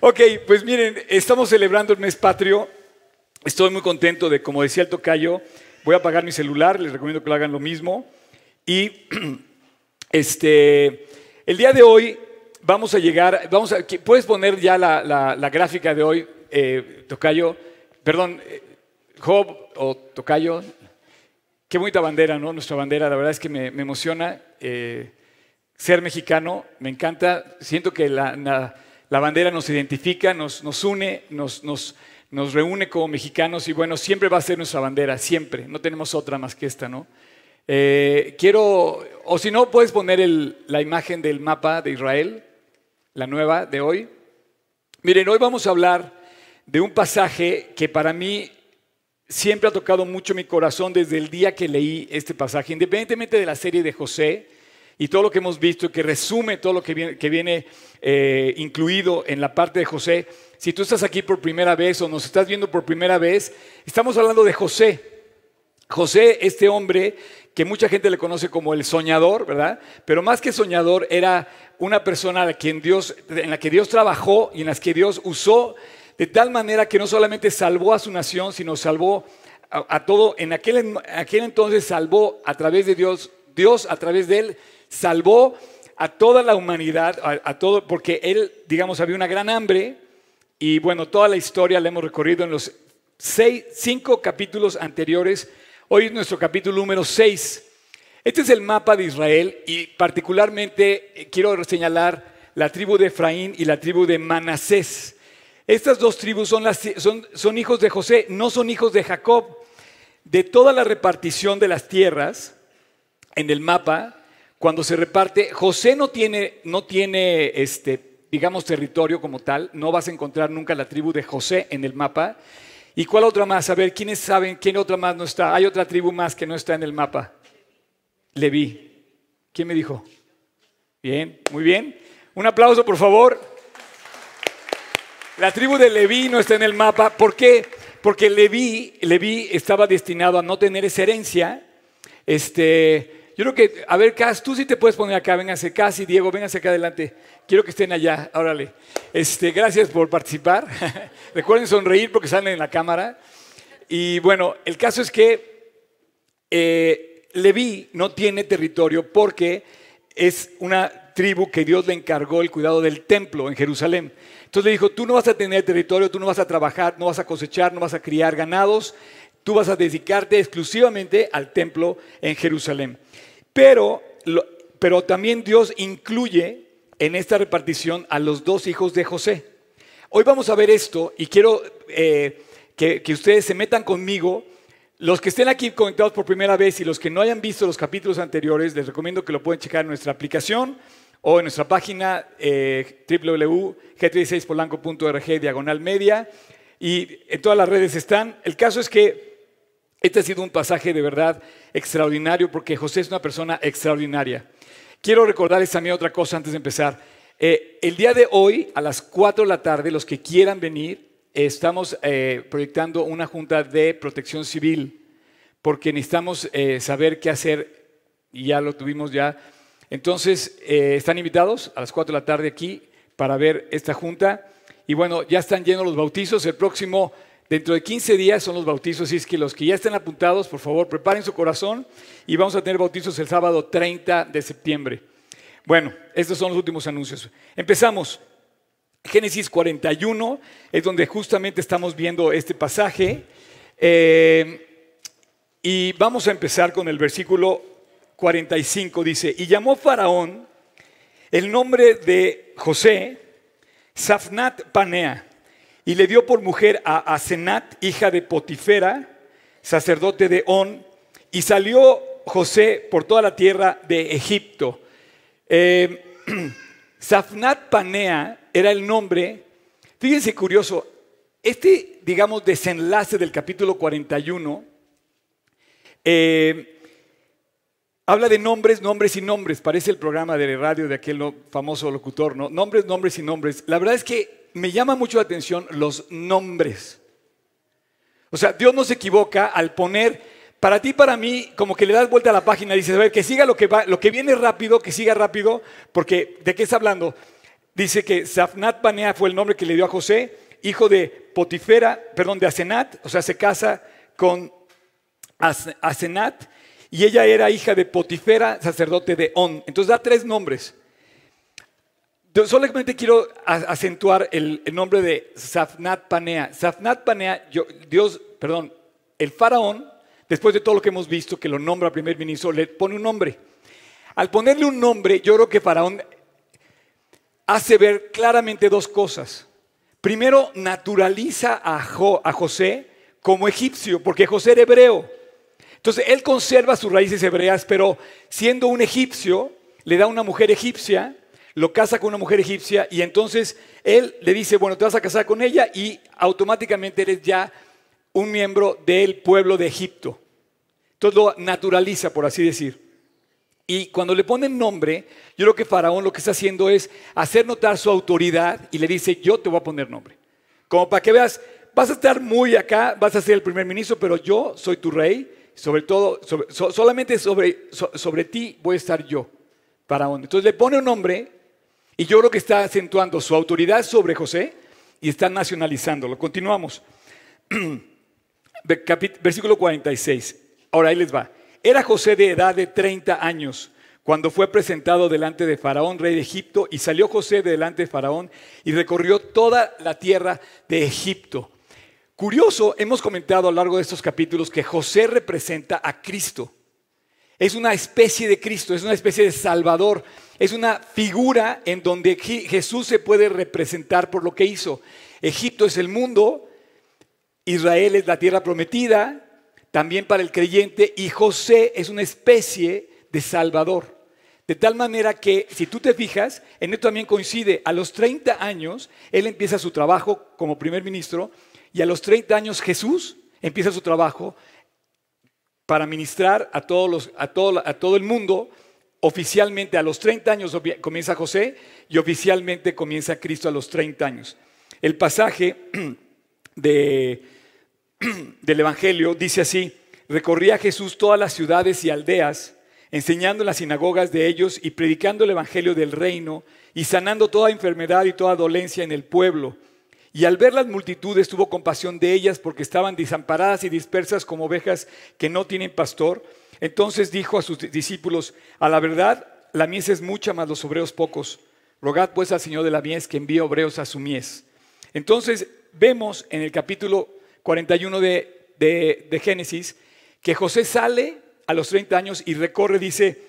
Ok, pues miren, estamos celebrando el mes patrio. Estoy muy contento de, como decía el tocayo, voy a apagar mi celular, les recomiendo que lo hagan lo mismo. Y este, el día de hoy vamos a llegar, vamos a, ¿puedes poner ya la, la, gráfica de hoy, eh, tocayo? Perdón, eh, Job o tocayo. Qué bonita bandera, ¿no? Nuestra bandera, la verdad es que me, me emociona. Eh, ser mexicano, me encanta, siento que la, la, bandera nos identifica, nos, nos une, nos, nos, nos, reúne como mexicanos y bueno, siempre va a ser nuestra bandera, siempre, no tenemos otra más que esta, ¿no? Eh, quiero, o si no, puedes poner la imagen del mapa de Israel, la nueva de hoy. Miren, hoy vamos a hablar de un pasaje que para mí siempre ha tocado mucho mi corazón desde el día que leí este pasaje, independientemente de la serie de José y todo lo que hemos visto, que resume todo lo que viene, eh, incluido en la parte de José. Si tú estás aquí por primera vez o nos estás viendo por primera vez, estamos hablando de José. José, este hombre que mucha gente le conoce como el soñador, ¿verdad? Pero más que soñador, era una persona a quien Dios, en la que Dios trabajó y en la que Dios usó de tal manera que no solamente salvó a su nación, sino salvó a, todo. En aquel, aquel entonces salvó a través de Dios, Dios a través de él salvó a toda la humanidad, a, todo, porque él, digamos, había una gran hambre y bueno, toda la historia la hemos recorrido en los seis, cinco capítulos anteriores. Hoy es nuestro capítulo número seis. Este es el mapa de Israel y particularmente eh, quiero señalar la tribu de Efraín y la tribu de Manasés. Estas dos tribus son, son, son hijos de José, no son hijos de Jacob. De toda la repartición de las tierras en el mapa, cuando se reparte, José no tiene, no tiene este, digamos, territorio como tal, no vas a encontrar nunca la tribu de José en el mapa. ¿Y cuál otra más? A ver, ¿quiénes saben quién otra más no está? Hay otra tribu más que no está en el mapa. Leví. ¿Quién me dijo? Bien, muy bien. Un aplauso, por favor. La tribu de Leví no está en el mapa. ¿Por qué? Porque Leví, Leví estaba destinado a no tener herencia. Este, yo creo que, a ver, Cas, tú sí te puedes poner acá, véngase, Cas y Diego, véngase acá adelante. Quiero que estén allá, órale. Este, gracias por participar. Recuerden sonreír porque salen en la cámara. Y bueno, el caso es que eh, Leví no tiene territorio porque es una tribu que Dios le encargó el cuidado del templo en Jerusalén. Entonces le dijo, tú no vas a tener territorio, tú no vas a trabajar, no vas a cosechar, no vas a criar ganados, tú vas a dedicarte exclusivamente al templo en Jerusalén. Pero, pero también Dios incluye en esta repartición a los dos hijos de José. Hoy vamos a ver esto y quiero eh, que, ustedes se metan conmigo. Los que estén aquí conectados por primera vez y los que no hayan visto los capítulos anteriores, les recomiendo que lo pueden checar en nuestra aplicación o en nuestra página eh, www.g36polanco.org diagonal media y en todas las redes están. El caso es que este ha sido un pasaje de verdad extraordinario porque José es una persona extraordinaria. Quiero recordarles también otra cosa antes de empezar. Eh, el día de hoy, a las 4 de la tarde, los que quieran venir, estamos eh, proyectando una junta de protección civil porque necesitamos eh, saber qué hacer y ya lo tuvimos ya. Entonces, están invitados a las 4 de la tarde aquí para ver esta junta. Y bueno, ya están llenos los bautizos. El próximo Dentro de 15 días son los bautizos, y es que los que ya estén apuntados, por favor, preparen su corazón y vamos a tener bautizos el sábado 30 de septiembre. Bueno, estos son los últimos anuncios. Empezamos. Génesis 41 es donde justamente estamos viendo este pasaje. Eh, y vamos a empezar con el versículo 45. Dice, y llamó Faraón el nombre de José, Safnat Panea y le dio por mujer a Asenat, hija de Potifera, sacerdote de On, y salió José por toda la tierra de Egipto. Eh, Safnat Panea era el nombre, fíjense curioso, este, digamos, desenlace del capítulo 41 eh, habla de nombres, nombres y nombres, parece el programa de radio de aquel famoso locutor, ¿no? Nombres, nombres y nombres. La verdad es que me llama mucho la atención los nombres. O sea, Dios no se equivoca al poner, para ti, para mí, como que le das vuelta a la página y dices, a ver, que siga lo que va, lo que viene rápido, que siga rápido, porque ¿de qué está hablando? dice que Zafnat Panea fue el nombre que le dio a José, hijo de Potifera, perdón, de Asenat, o sea, se casa con Asenat, y ella era hija de Potifera, sacerdote de On. Entonces da tres nombres. Solamente quiero acentuar el, nombre de Zafnat Panea. Zafnat Panea, Dios, perdón, el faraón, después de todo lo que hemos visto, que lo nombra primer ministro, le pone un nombre. Al ponerle un nombre, yo creo que faraón hace ver claramente dos cosas. Primero, naturaliza a, a José como egipcio, porque José era hebreo. Entonces, él conserva sus raíces hebreas, pero siendo un egipcio, le da una mujer egipcia, lo casa con una mujer egipcia y entonces él le dice, bueno, te vas a casar con ella y automáticamente eres ya un miembro del pueblo de Egipto. Entonces lo naturaliza, por así decir. Y cuando le ponen nombre, yo creo que Faraón lo que está haciendo es hacer notar su autoridad y le dice, yo te voy a poner nombre. Como para que veas, vas a estar muy acá, vas a ser el primer ministro, pero yo soy tu rey, sobre todo, solamente sobre, sobre ti voy a estar yo, Faraón. Entonces le pone un nombre y yo creo que está acentuando su autoridad sobre José y está nacionalizándolo. Continuamos. Versículo 46. Ahora ahí les va. Era José de edad de 30 años cuando fue presentado delante de Faraón, rey de Egipto, y salió José de delante de Faraón y recorrió toda la tierra de Egipto. Curioso, hemos comentado a lo largo de estos capítulos que José representa a Cristo. Es una especie de Cristo, es una especie de Salvador, es una figura en donde Jesús se puede representar por lo que hizo. Egipto es el mundo, Israel es la tierra prometida, también para el creyente, y José es una especie de Salvador. De tal manera que, si tú te fijas, en esto también coincide, a los 30 años, él empieza su trabajo como primer ministro, y a los 30 años Jesús empieza su trabajo para ministrar a, a todo el mundo. Oficialmente a los 30 años comienza José y oficialmente comienza Cristo a los 30 años. El pasaje de del Evangelio dice así, recorría Jesús todas las ciudades y aldeas, enseñando en las sinagogas de ellos y predicando el Evangelio del reino y sanando toda enfermedad y toda dolencia en el pueblo. Y al ver las multitudes tuvo compasión de ellas porque estaban desamparadas y dispersas como ovejas que no tienen pastor. Entonces dijo a sus discípulos, a la verdad, la mies es mucha, mas los obreros pocos. Rogad pues al Señor de la mies que envíe obreros a su mies. Entonces vemos en el capítulo 41 de, Génesis, que José sale a los 30 años y recorre, dice,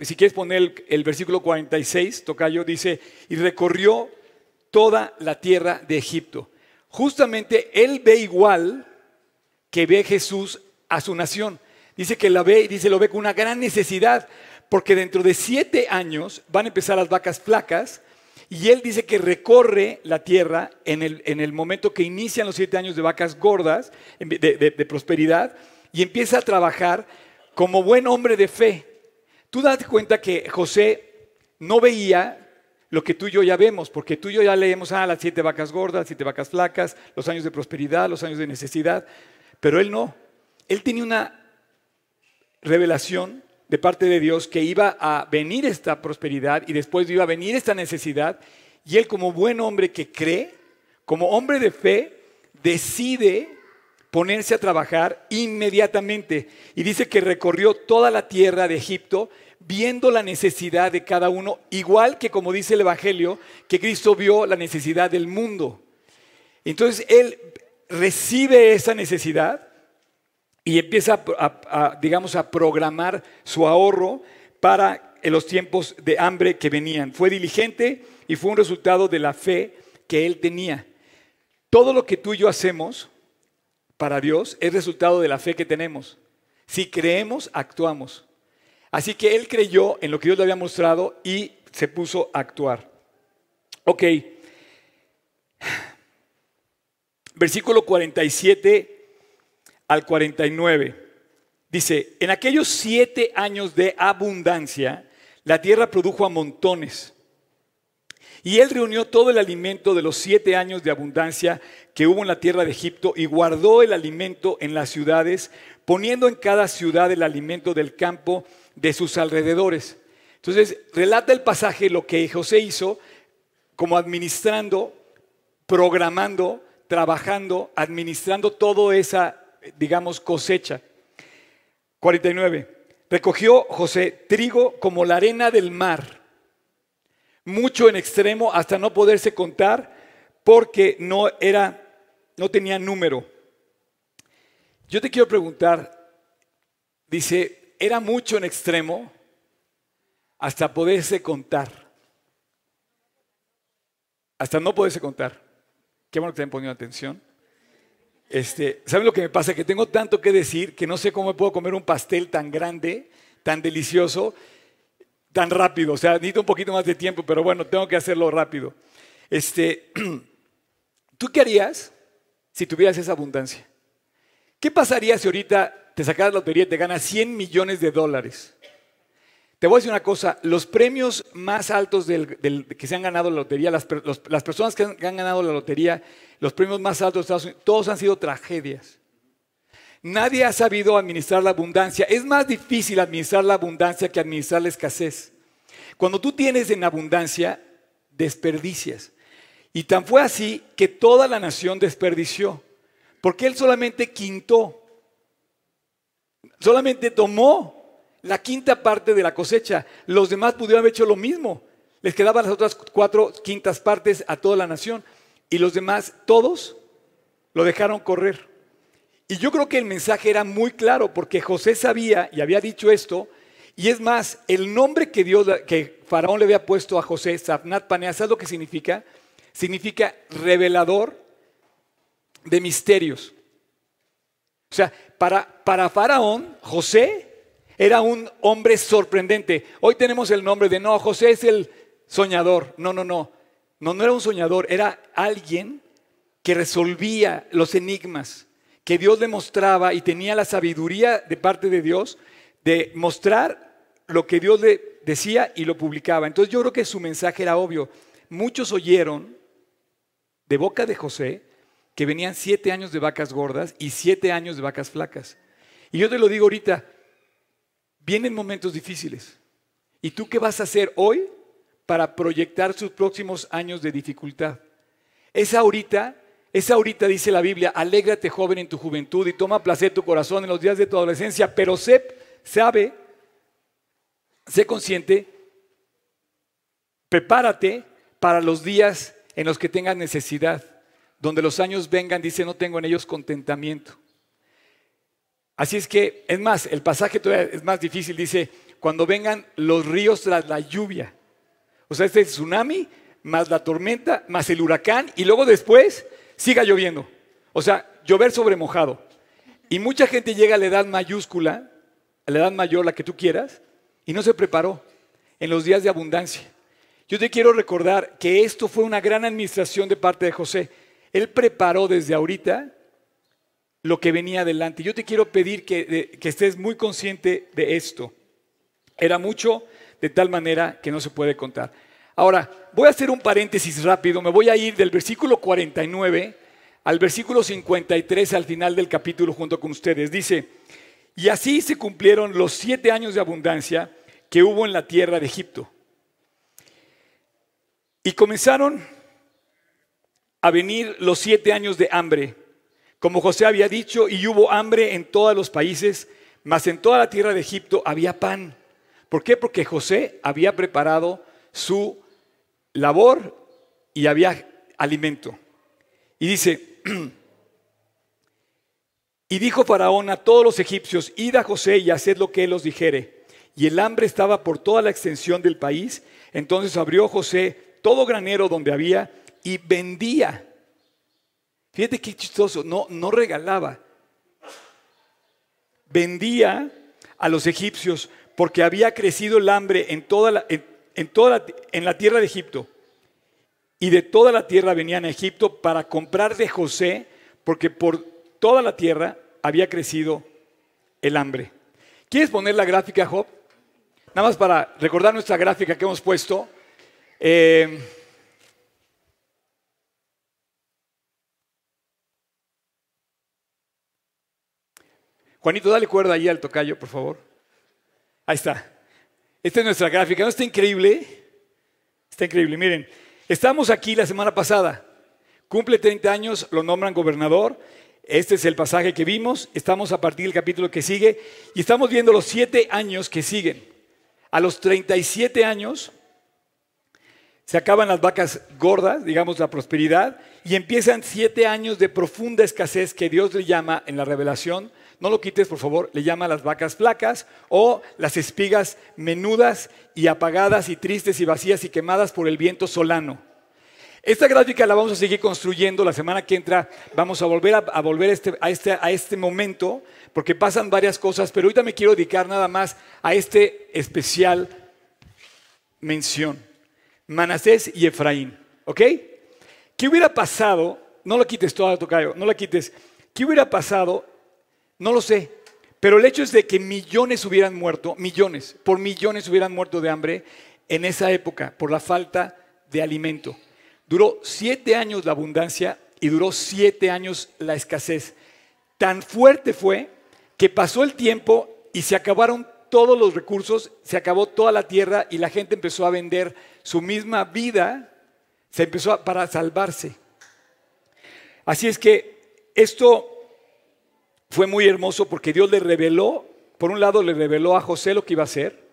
si quieres poner el, el versículo 46, Tocayo, dice, y recorrió toda la tierra de Egipto. Justamente él ve igual que ve Jesús a su nación. Dice que la ve y dice lo ve con una gran necesidad, porque dentro de siete años van a empezar las vacas flacas y él dice que recorre la tierra en el, en el momento que inician los siete años de vacas gordas, de, prosperidad, y empieza a trabajar como buen hombre de fe. Tú das cuenta que José no veía lo que tú y yo ya vemos, porque tú y yo ya leemos, ah, las siete vacas gordas, las siete vacas flacas, los años de prosperidad, los años de necesidad, pero él no. Él tenía una revelación de parte de Dios que iba a venir esta prosperidad y después iba a venir esta necesidad. Y él como buen hombre que cree, como hombre de fe, decide ponerse a trabajar inmediatamente. Y dice que recorrió toda la tierra de Egipto viendo la necesidad de cada uno, igual que como dice el Evangelio, que Cristo vio la necesidad del mundo. Entonces él recibe esa necesidad y empieza a, digamos, a programar su ahorro para los tiempos de hambre que venían. Fue diligente y fue un resultado de la fe que él tenía. Todo lo que tú y yo hacemos para Dios es resultado de la fe que tenemos. Si creemos, actuamos. Así que él creyó en lo que Dios le había mostrado y se puso a actuar. Ok. Versículo 47 al 49. Dice, en aquellos siete años de abundancia, la tierra produjo a montones. Y él reunió todo el alimento de los siete años de abundancia que hubo en la tierra de Egipto y guardó el alimento en las ciudades, poniendo en cada ciudad el alimento del campo de sus alrededores. Entonces, relata el pasaje lo que José hizo como administrando, programando, trabajando, administrando toda esa, digamos, cosecha. 49. Recogió José trigo como la arena del mar, mucho en extremo hasta no poderse contar porque no era no tenía número. Yo te quiero preguntar, dice, era mucho en extremo hasta poderse contar. Hasta no poderse contar. Qué bueno que te han ponido atención. Este, ¿Saben lo que me pasa? Que tengo tanto que decir que no sé cómo puedo comer un pastel tan grande, tan delicioso, tan rápido. O sea, necesito un poquito más de tiempo, pero bueno, tengo que hacerlo rápido. Este, ¿Tú qué harías si tuvieras esa abundancia? ¿Qué pasaría si ahorita te sacas la lotería y te ganas 100 millones de dólares? Te voy a decir una cosa, los premios más altos que se han ganado la lotería, las, personas que han, ganado la lotería, los premios más altos de Estados Unidos, todos han sido tragedias. Nadie ha sabido administrar la abundancia. Es más difícil administrar la abundancia que administrar la escasez. Cuando tú tienes en abundancia, desperdicias. Y tan fue así que toda la nación desperdició, porque él solamente quintó, solamente tomó la quinta parte de la cosecha. Los demás pudieron haber hecho lo mismo. Les quedaban las otras cuatro quintas partes a toda la nación. Y los demás, todos, lo dejaron correr. Y yo creo que el mensaje era muy claro, porque José sabía y había dicho esto. Y es más, el nombre que Dios, que Faraón le había puesto a José, Safnat Panea, ¿sabes lo que significa? Significa revelador de misterios. O sea, para, para Faraón, José era un hombre sorprendente. Hoy tenemos el nombre de, no, José es el soñador. No, no, no. No, no era un soñador, era alguien que resolvía los enigmas, que Dios le mostraba y tenía la sabiduría de parte de Dios de mostrar lo que Dios le decía y lo publicaba. Entonces yo creo que su mensaje era obvio. Muchos oyeron de boca de José que venían siete años de vacas gordas y siete años de vacas flacas. Y yo te lo digo ahorita, Vienen momentos difíciles. ¿Y tú qué vas a hacer hoy para proyectar sus próximos años de dificultad? Es ahorita, es ahorita, dice la Biblia, alégrate joven en tu juventud y toma placer tu corazón en los días de tu adolescencia, pero sé, sabe, sé consciente, prepárate para los días en los que tengas necesidad, donde los años vengan, dice, no tengo en ellos contentamiento. Así es que, es más, el pasaje todavía es más difícil, dice, cuando vengan los ríos tras la lluvia. O sea, este tsunami, más la tormenta, más el huracán, y luego después siga lloviendo. O sea, llover sobre mojado. Y mucha gente llega a la edad mayúscula, a la edad mayor, la que tú quieras, y no se preparó en los días de abundancia. Yo te quiero recordar que esto fue una gran administración de parte de José. Él preparó desde ahorita lo que venía adelante. Yo te quiero pedir que, que estés muy consciente de esto. Era mucho de tal manera que no se puede contar. Ahora, voy a hacer un paréntesis rápido. Me voy a ir del versículo 49 al versículo 53 al final del capítulo junto con ustedes. Dice, y así se cumplieron los siete años de abundancia que hubo en la tierra de Egipto. Y comenzaron a venir los siete años de hambre como José había dicho, y hubo hambre en todos los países, mas en toda la tierra de Egipto había pan. ¿Por qué? Porque José había preparado su labor y había alimento. Y dice, y dijo Faraón a todos los egipcios, id a José y haced lo que él os dijere. Y el hambre estaba por toda la extensión del país. Entonces abrió José todo granero donde había y vendía Fíjate qué chistoso, no, no regalaba. Vendía a los egipcios porque había crecido el hambre en toda la, en, toda en la tierra de Egipto. Y de toda la tierra venían a Egipto para comprar de José, porque por toda la tierra había crecido el hambre. ¿Quieres poner la gráfica, Job? Nada más para recordar nuestra gráfica que hemos puesto. Eh, Juanito, dale cuerda ahí al tocayo, por favor. Ahí está. Esta es nuestra gráfica. ¿No está increíble? Está increíble. Miren, estamos aquí la semana pasada. Cumple 30 años, lo nombran gobernador. Este es el pasaje que vimos. Estamos a partir del capítulo que sigue y estamos viendo los siete años que siguen. A los 37 años se acaban las vacas gordas, digamos la prosperidad, y empiezan siete años de profunda escasez que Dios le llama en la revelación no lo quites por favor, le llama las vacas flacas o las espigas menudas y apagadas y tristes y vacías y quemadas por el viento solano. Esta gráfica la vamos a seguir construyendo la semana que entra. Vamos a volver a, volver este, a, este, a este momento porque pasan varias cosas, pero ahorita me quiero dedicar nada más a este especial mención. Manasés y Efraín. ¿Ok? ¿Qué hubiera pasado? No lo quites todo, Tocayo, no lo quites. ¿Qué hubiera pasado no lo sé. Pero el hecho es de que millones hubieran muerto, millones, por millones hubieran muerto de hambre en esa época por la falta de alimento. Duró siete años la abundancia y duró siete años la escasez. Tan fuerte fue que pasó el tiempo y se acabaron todos los recursos, se acabó toda la tierra y la gente empezó a vender su misma vida, se empezó para salvarse. Así es que esto fue muy hermoso porque Dios le reveló, por un lado le reveló a José lo que iba a hacer,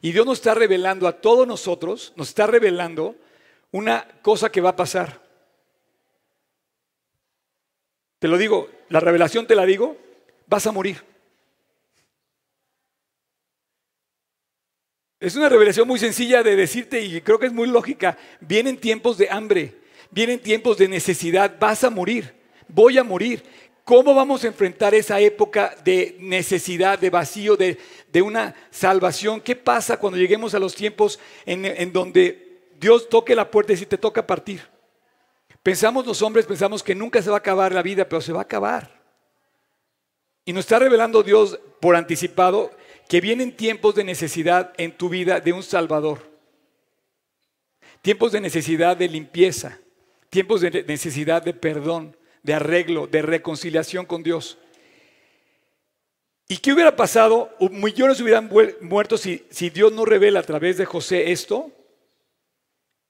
y Dios nos está revelando a todos nosotros, nos está revelando una cosa que va a pasar. Te lo digo, la revelación te la digo, vas a morir. Es una revelación muy sencilla de decirte y creo que es muy lógica. Vienen tiempos de hambre, vienen tiempos de necesidad, vas a morir, voy a morir. ¿Cómo vamos a enfrentar esa época de necesidad, de vacío, de, una salvación? ¿Qué pasa cuando lleguemos a los tiempos en, donde Dios toque la puerta y si te toca partir? Pensamos los hombres, pensamos que nunca se va a acabar la vida, pero se va a acabar. Y nos está revelando Dios por anticipado que vienen tiempos de necesidad en tu vida de un Salvador. Tiempos de necesidad de limpieza, tiempos de necesidad de perdón, de arreglo, de reconciliación con Dios. ¿Y qué hubiera pasado? Millones hubieran muerto si, si Dios no revela a través de José esto.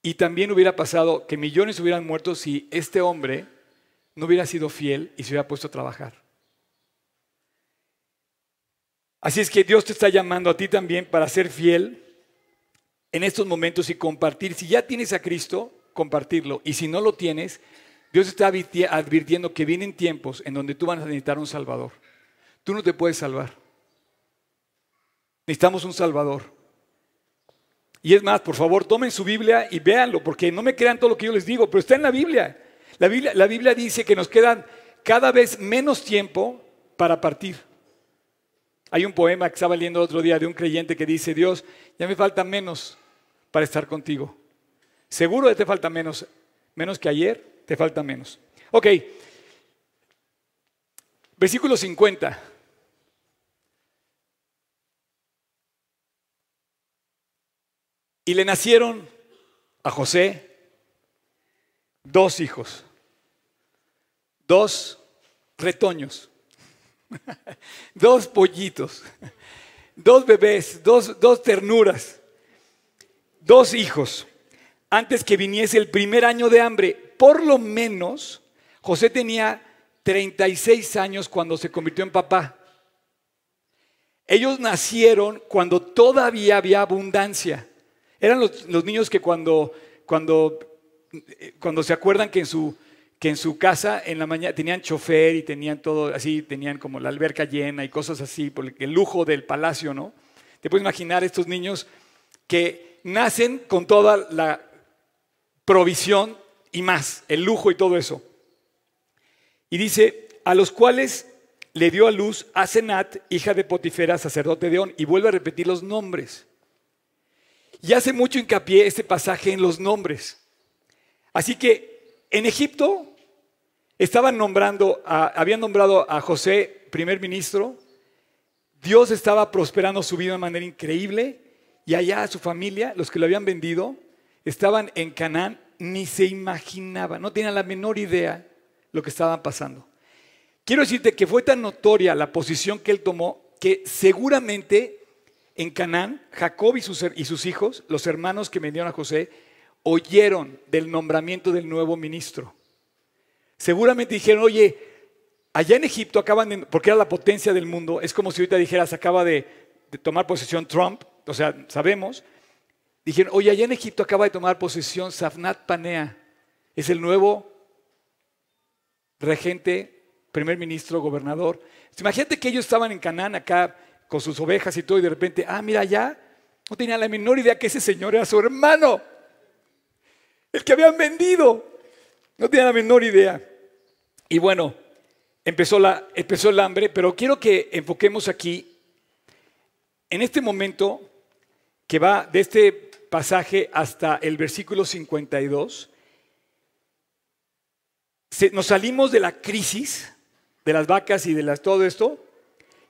Y también hubiera pasado que millones hubieran muerto si este hombre no hubiera sido fiel y se hubiera puesto a trabajar. Así es que Dios te está llamando a ti también para ser fiel en estos momentos y compartir. Si ya tienes a Cristo, compartirlo. Y si no lo tienes, Dios está advirtiendo que vienen tiempos en donde tú vas a necesitar un Salvador. Tú no te puedes salvar. Necesitamos un Salvador. Y es más, por favor, tomen su Biblia y véanlo, porque no me crean todo lo que yo les digo, pero está en la Biblia. La Biblia, dice que nos quedan cada vez menos tiempo para partir. Hay un poema que estaba leyendo el otro día de un creyente que dice, Dios, ya me falta menos para estar contigo. Seguro que te falta menos, menos que ayer, te falta menos. Ok, versículo 50. Y le nacieron a José dos hijos, dos retoños, dos pollitos, dos bebés, dos, dos ternuras, dos hijos, antes que viniese el primer año de hambre por lo menos José tenía 36 años cuando se convirtió en papá. Ellos nacieron cuando todavía había abundancia. Eran los, niños que cuando, cuando, cuando se acuerdan que en su, que en su casa en la mañana tenían chofer y tenían todo así, tenían como la alberca llena y cosas así, por el lujo del palacio, ¿no? Te puedes imaginar estos niños que nacen con toda la provisión y más, el lujo y todo eso. Y dice, a los cuales le dio a luz a Senat, hija de Potifera, sacerdote de On, y vuelve a repetir los nombres. Y hace mucho hincapié este pasaje en los nombres. Así que en Egipto estaban nombrando, habían nombrado a José primer ministro, Dios estaba prosperando su vida de manera increíble, y allá su familia, los que lo habían vendido, estaban en Canaán ni se imaginaba, no tenía la menor idea lo que estaba pasando. Quiero decirte que fue tan notoria la posición que él tomó que seguramente en Canaán, Jacob y sus, y sus hijos, los hermanos que vendieron a José, oyeron del nombramiento del nuevo ministro. Seguramente dijeron, oye, allá en Egipto acaban de, porque era la potencia del mundo, es como si ahorita dijeras, acaba de, de tomar posesión Trump, o sea, sabemos, dijeron, oye, allá en Egipto acaba de tomar posesión Safnat Panea, es el nuevo regente, primer ministro, gobernador. Imagínate que ellos estaban en Canaán acá con sus ovejas y todo, y de repente, ah, mira, ya no tenía la menor idea que ese señor era su hermano, el que habían vendido. No tenía la menor idea. Y bueno, empezó, la, empezó el hambre, pero quiero que enfoquemos aquí, en este momento, que va de este pasaje hasta el versículo 52, nos salimos de la crisis de las vacas y de las, todo esto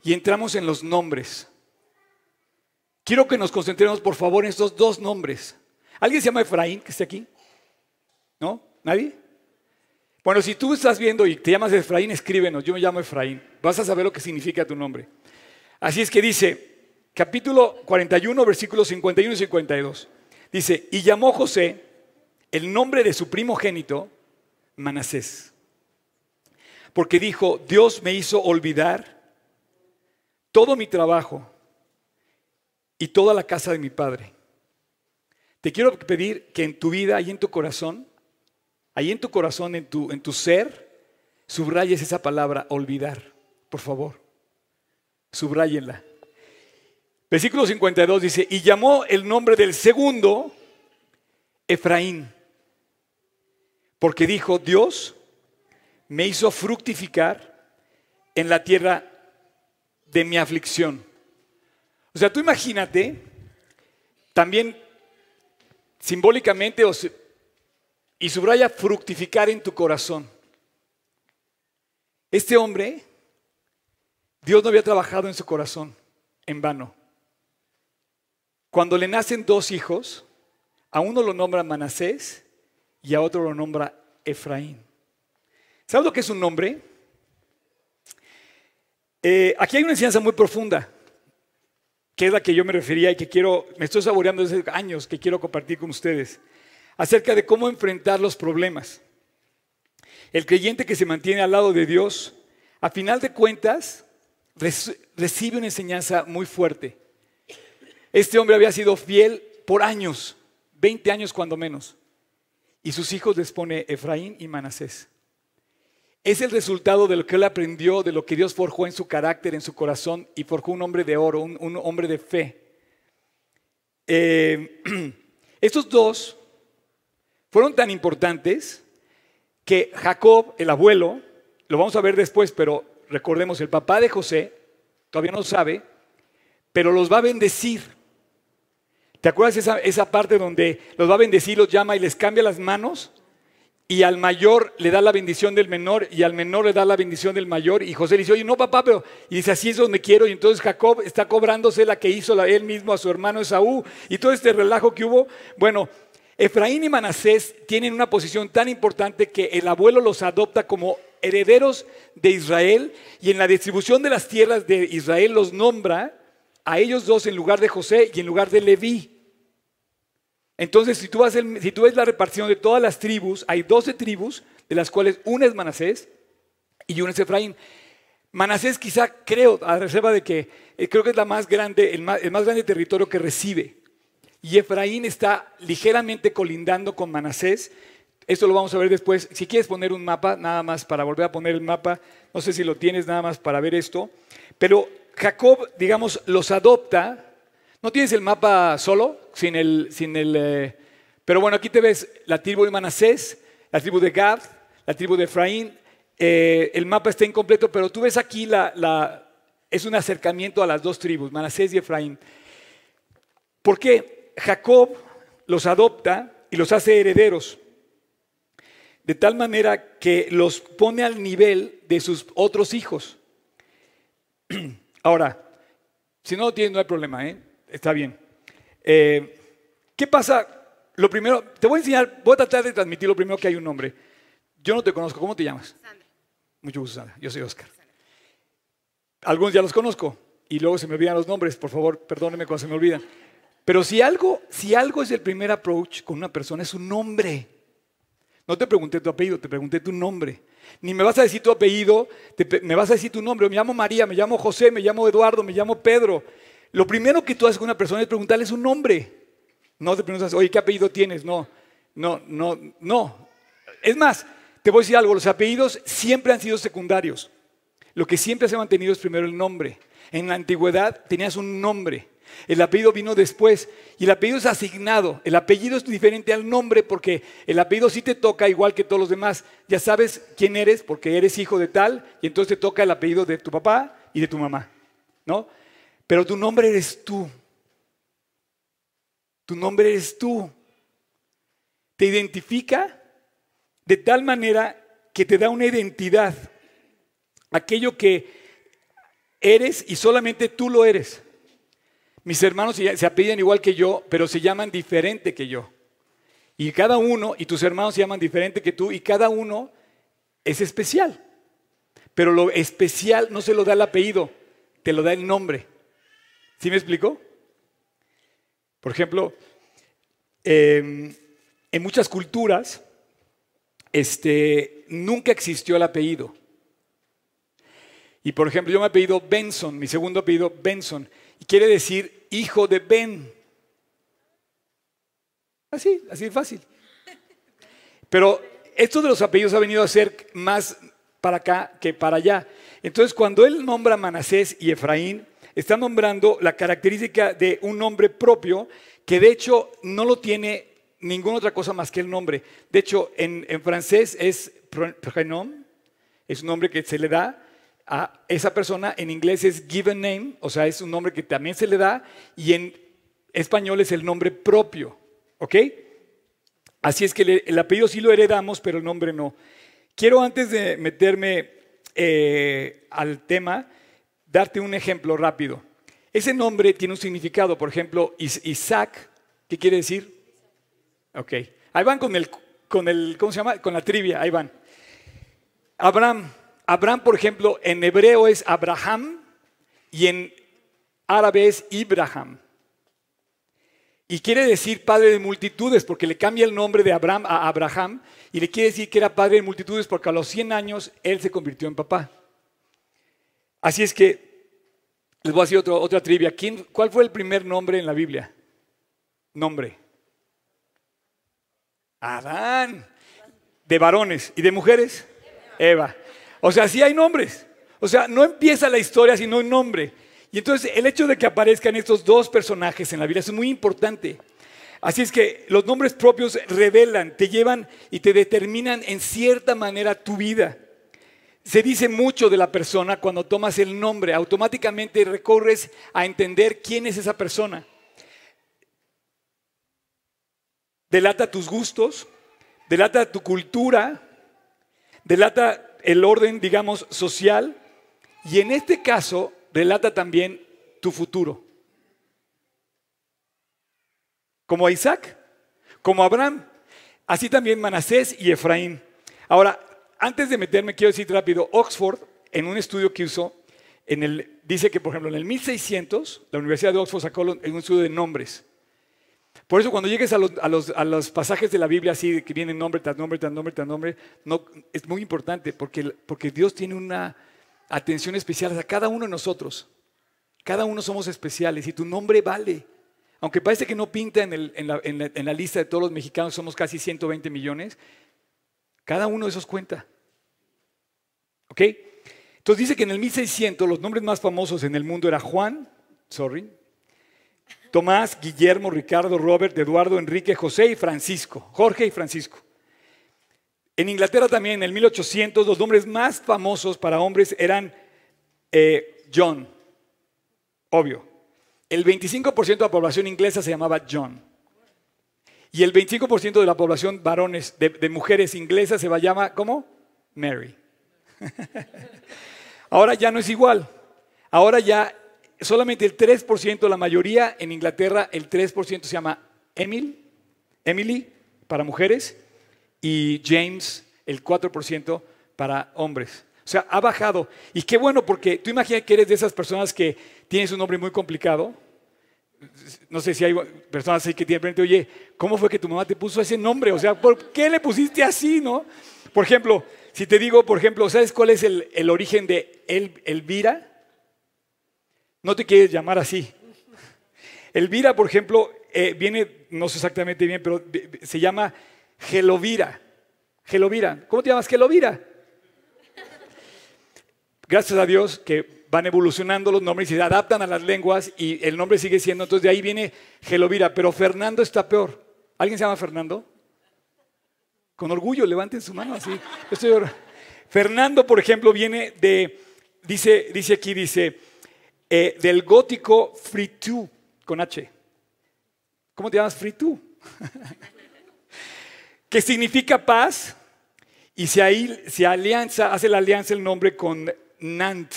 y entramos en los nombres. Quiero que nos concentremos, por favor, en estos dos nombres. ¿Alguien se llama Efraín que esté aquí? ¿No? ¿Nadie? Bueno, si tú estás viendo y te llamas Efraín, escríbenos. Yo me llamo Efraín. Vas a saber lo que significa tu nombre. Así es que dice, capítulo 41, versículos 51 y 52. Dice, y llamó José el nombre de su primogénito Manasés. Porque dijo, Dios me hizo olvidar todo mi trabajo y toda la casa de mi padre. Te quiero pedir que en tu vida y en tu corazón, ahí en tu corazón, en tu, en tu ser, subrayes esa palabra, olvidar, por favor. Subrayenla. Versículo 52 dice, y llamó el nombre del segundo Efraín porque dijo, Dios me hizo fructificar en la tierra de mi aflicción. O sea, tú imagínate, también simbólicamente, y subraya fructificar en tu corazón. Este hombre, Dios no había trabajado en su corazón en vano. Cuando le nacen dos hijos, a uno lo nombra Manasés y a otro lo nombra Efraín. ¿Sabes lo que es un nombre? Eh, aquí hay una enseñanza muy profunda, que es la que yo me refería y que quiero, me estoy saboreando desde años, que quiero compartir con ustedes, acerca de cómo enfrentar los problemas. El creyente que se mantiene al lado de Dios, a final de cuentas, recibe una enseñanza muy fuerte. Este hombre había sido fiel por años, 20 años cuando menos. Y sus hijos les pone Efraín y Manasés. Es el resultado de lo que él aprendió, de lo que Dios forjó en su carácter, en su corazón, y forjó un hombre de oro, un, hombre de fe. Eh, estos dos fueron tan importantes que Jacob, el abuelo, lo vamos a ver después, pero recordemos, el papá de José, todavía no sabe, pero los va a bendecir. ¿Te acuerdas esa, esa parte donde los va a bendecir, los llama y les cambia las manos? Y al mayor le da la bendición del menor y al menor le da la bendición del mayor. Y José le dice, oye, no papá, pero... Y dice, así es donde quiero. Y entonces Jacob está cobrándose la que hizo él mismo a su hermano Esaú. Y todo este relajo que hubo. Bueno, Efraín y Manasés tienen una posición tan importante que el abuelo los adopta como herederos de Israel. Y en la distribución de las tierras de Israel los nombra a ellos dos en lugar de José y en lugar de Leví. Entonces, si tú, tú ves la repartición de todas las tribus, hay 12 tribus, de las cuales una es Manasés y una es Efraín. Manasés quizá creo, a reserva de que eh, creo que es la más grande, el más, grande territorio que recibe. Y Efraín está ligeramente colindando con Manasés. Esto lo vamos a ver después. Si quieres poner un mapa, nada más para volver a poner el mapa, no sé si lo tienes nada más para ver esto. Pero Jacob, digamos, los adopta ¿No tienes el mapa solo? Sin el, sin el, eh, pero bueno, aquí te ves la tribu de Manasés, la tribu de Gad, la tribu de Efraín. Eh, el mapa está incompleto, pero tú ves aquí la, la, es un acercamiento a las dos tribus, Manasés y Efraín. ¿Por qué? Jacob los adopta y los hace herederos, de tal manera que los pone al nivel de sus otros hijos. Ahora, si no lo tienes, no hay problema, ¿eh? Está bien. Eh, ¿Qué pasa? Lo primero, te voy a enseñar, voy a tratar de transmitir lo primero que hay un nombre. Yo no te conozco, ¿cómo te llamas? Sandra. Mucho gusto, Sandra. Yo soy Oscar. Algunos ya los conozco. y luego se me olvidan los nombres, por favor, perdónenme cuando se me olvidan. Pero si algo, si algo es el primer approach con una persona, es un nombre. No te pregunté tu apellido, te pregunté tu nombre. Ni me vas a decir tu apellido, me vas a decir tu nombre. Me llamo María, me llamo José, me llamo Eduardo, me llamo Pedro. Lo primero que tú haces con una persona es preguntarle su nombre. No te preguntas, oye, ¿qué apellido tienes? No, no, no, no. Es más, te voy a decir algo, los apellidos siempre han sido secundarios. Lo que siempre se ha mantenido es primero el nombre. En la antigüedad tenías un nombre. El apellido vino después y el apellido es asignado. El apellido es diferente al nombre porque el apellido sí te toca igual que todos los demás. Ya sabes quién eres porque eres hijo de tal y entonces te toca el apellido de tu papá y de tu mamá, ¿no? Pero tu nombre eres tú. Tu nombre eres tú. Te identifica de tal manera que te da una identidad. Aquello que eres y solamente tú lo eres. Mis hermanos se apellidan igual que yo, pero se llaman diferente que yo. Y cada uno, y tus hermanos se llaman diferente que tú, y cada uno es especial. Pero lo especial no se lo da el apellido, te lo da el nombre. ¿Sí me explico? Por ejemplo, em, en muchas culturas este, nunca existió el apellido. Y por ejemplo, yo me apellido Benson, mi segundo apellido Benson, y quiere decir hijo de Ben. Así, así de fácil. Pero esto de los apellidos ha venido a ser más para acá que para allá. Entonces, cuando él nombra Manasés y Efraín, está nombrando la característica de un nombre propio que de hecho no lo tiene ninguna otra cosa más que el nombre. De hecho, en, francés es prénom, es un nombre que se le da a esa persona, en inglés es given name, o sea, es un nombre que también se le da, y en español es el nombre propio, ¿ok? Así es que el apellido sí lo heredamos, pero el nombre no. Quiero antes de meterme eh, al tema, darte un ejemplo rápido. Ese nombre tiene un significado, por ejemplo, Isaac, ¿qué quiere decir? Ok, ahí van con el, con el, ¿cómo se llama? Con la trivia, ahí van. Abraham, Abraham, por ejemplo, en hebreo es Abraham y en árabe es Ibrahim. Y quiere decir padre de multitudes porque le cambia el nombre de Abraham a Abraham y le quiere decir que era padre de multitudes porque a los 100 años él se convirtió en papá. Así es que les voy a decir otra trivia. ¿Quién, ¿Cuál fue el primer nombre en la Biblia? Nombre. Adán. De varones. ¿Y de mujeres? Eva. O sea, sí hay nombres. O sea, no empieza la historia sino un nombre. Y entonces el hecho de que aparezcan estos dos personajes en la Biblia es muy importante. Así es que los nombres propios revelan, te llevan y te determinan en cierta manera tu vida. Se dice mucho de la persona cuando tomas el nombre, automáticamente recorres a entender quién es esa persona. Delata tus gustos, delata tu cultura, delata el orden, digamos, social y en este caso delata también tu futuro. Como Isaac, como Abraham, así también Manasés y Efraín. Ahora, antes de meterme, quiero decir rápido, Oxford, en un estudio que hizo, en el, dice que, por ejemplo, en el 1600, la Universidad de Oxford sacó un estudio de nombres. Por eso cuando llegues a los, pasajes de la Biblia así, que vienen nombre tras nombre, tras nombre, tras nombre, no, es muy importante porque, porque Dios tiene una atención especial a cada uno de nosotros. Cada uno somos especiales y tu nombre vale. Aunque parece que no pinta en, en, la, en la lista de todos los mexicanos, somos casi 120 millones, cada uno de esos cuenta. ¿Ok? Entonces dice que en el 1600 los nombres más famosos en el mundo era Juan, sorry, Tomás, Guillermo, Ricardo, Robert, Eduardo, Enrique, José y Francisco, Jorge y Francisco. En Inglaterra también en el 1800 los nombres más famosos para hombres eran eh, John, obvio. El 25% de la población inglesa se llamaba John. Y el 25% de la población varones, de, mujeres inglesas se llama, ¿cómo? Mary. Ahora ya no es igual. Ahora ya solamente el 3%, la mayoría en Inglaterra, el 3% se llama Emil, Emily para mujeres y James, el 4% para hombres. O sea, ha bajado. Y qué bueno, porque tú imaginas que eres de esas personas que tienes un nombre muy complicado. No sé si hay personas que tienen frente, oye, ¿cómo fue que tu mamá te puso ese nombre? O sea, ¿por qué le pusiste así, no? Por ejemplo, si te digo, por ejemplo, ¿sabes cuál es el, origen de El, Elvira? No te quieres llamar así. Elvira, por ejemplo, eh, viene, no sé exactamente bien, pero se llama Gelovira. Gelovira. ¿Cómo te llamas? Gelovira. Gracias a Dios que van evolucionando los nombres y se adaptan a las lenguas y el nombre sigue siendo, entonces de ahí viene Gelovira, pero Fernando está peor. ¿Alguien se llama Fernando? Con orgullo, levanten su mano así. Fernando, por ejemplo, viene de, dice, dice aquí, dice, eh, del gótico fritu, con H. ¿Cómo te llamas fritu? que significa paz y se, ahí, se alianza, hace la alianza el nombre con Nant.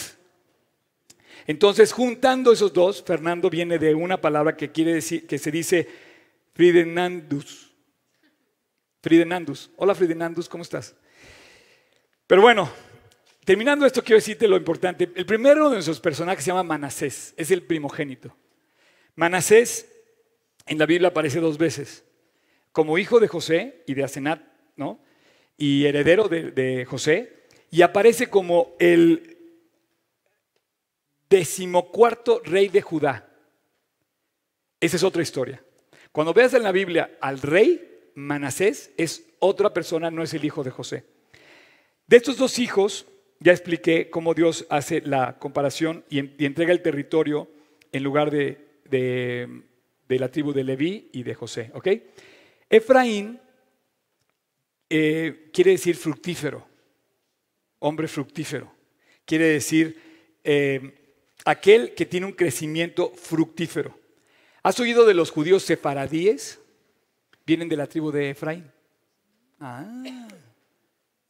Entonces, juntando esos dos, Fernando viene de una palabra que quiere decir, que se dice Fridenandus. Fridenandus. Hola Fridenandus, ¿cómo estás? Pero bueno, terminando esto, quiero decirte lo importante. El primero de nuestros personajes se llama Manasés, es el primogénito. Manasés en la Biblia aparece dos veces, como hijo de José y de Asenat, ¿no? Y heredero de, de José, y aparece como el decimocuarto rey de Judá. Esa es otra historia. Cuando veas en la Biblia al rey, Manasés es otra persona, no es el hijo de José. De estos dos hijos, ya expliqué cómo Dios hace la comparación y, entrega el territorio en lugar de, la tribu de Leví y de José. ¿ok? Efraín eh, quiere decir fructífero, hombre fructífero. Quiere decir eh, aquel que tiene un crecimiento fructífero. ¿Has oído de los judíos sefaradíes? vienen de la tribu de Efraín. Ah,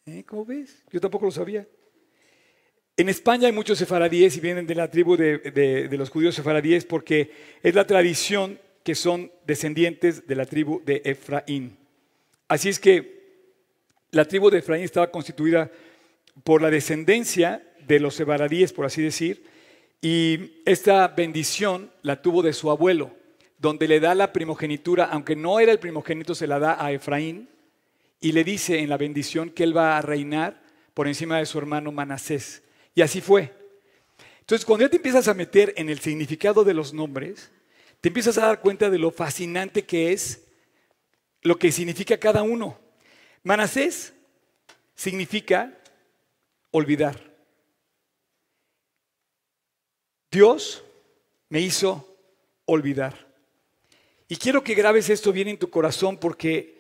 ¿eh? ¿cómo ves? Yo tampoco lo sabía. En España hay muchos sefaradíes y vienen de la tribu de, los judíos sefaradíes porque es la tradición que son descendientes de la tribu de Efraín. Así es que la tribu de Efraín estaba constituida por la descendencia de los sefaradíes, por así decir, y esta bendición la tuvo de su abuelo donde le da la primogenitura, aunque no era el primogénito, se la da a Efraín y le dice en la bendición que él va a reinar por encima de su hermano Manasés. Y así fue. Entonces, cuando ya te empiezas a meter en el significado de los nombres, te empiezas a dar cuenta de lo fascinante que es lo que significa cada uno. Manasés significa olvidar. Dios me hizo olvidar. Y quiero que grabes esto bien en tu corazón porque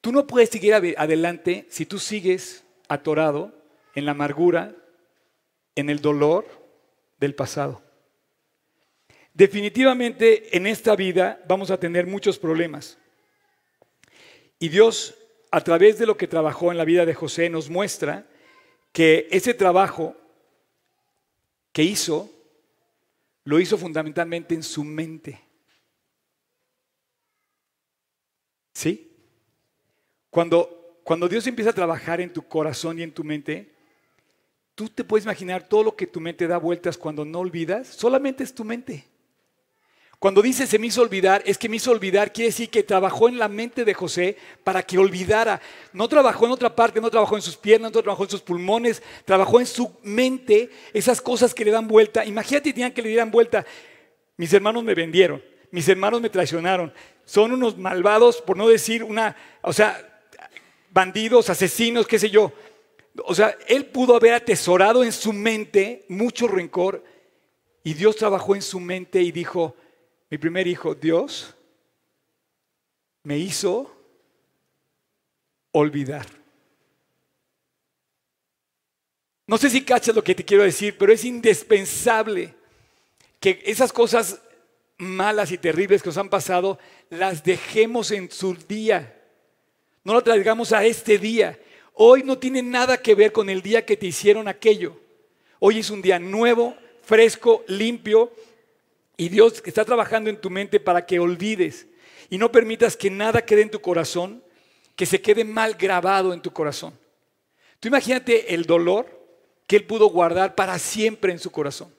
tú no puedes seguir adelante si tú sigues atorado en la amargura, en el dolor del pasado. Definitivamente en esta vida vamos a tener muchos problemas. Y Dios, a través de lo que trabajó en la vida de José, nos muestra que ese trabajo que hizo, lo hizo fundamentalmente en su mente. ¿Sí? Cuando, cuando Dios empieza a trabajar en tu corazón y en tu mente, tú te puedes imaginar todo lo que tu mente da vueltas cuando no olvidas, solamente es tu mente. Cuando dice se me hizo olvidar, es que me hizo olvidar, quiere decir que trabajó en la mente de José para que olvidara. No trabajó en otra parte, no trabajó en sus piernas, no trabajó en sus pulmones, trabajó en su mente esas cosas que le dan vuelta. Imagínate tenían que le dieran vuelta. Mis hermanos me vendieron, mis hermanos me traicionaron, son unos malvados, por no decir una, o sea, bandidos, asesinos, qué sé yo. O sea, él pudo haber atesorado en su mente mucho rencor y Dios trabajó en su mente y dijo, mi primer hijo, Dios me hizo olvidar. No sé si cachas lo que te quiero decir, pero es indispensable que esas cosas malas y terribles que nos han pasado, las dejemos en su día. No lo traigamos a este día. Hoy no tiene nada que ver con el día que te hicieron aquello. Hoy es un día nuevo, fresco, limpio, y Dios está trabajando en tu mente para que olvides y no permitas que nada quede en tu corazón, que se quede mal grabado en tu corazón. Tú imagínate el dolor que él pudo guardar para siempre en su corazón.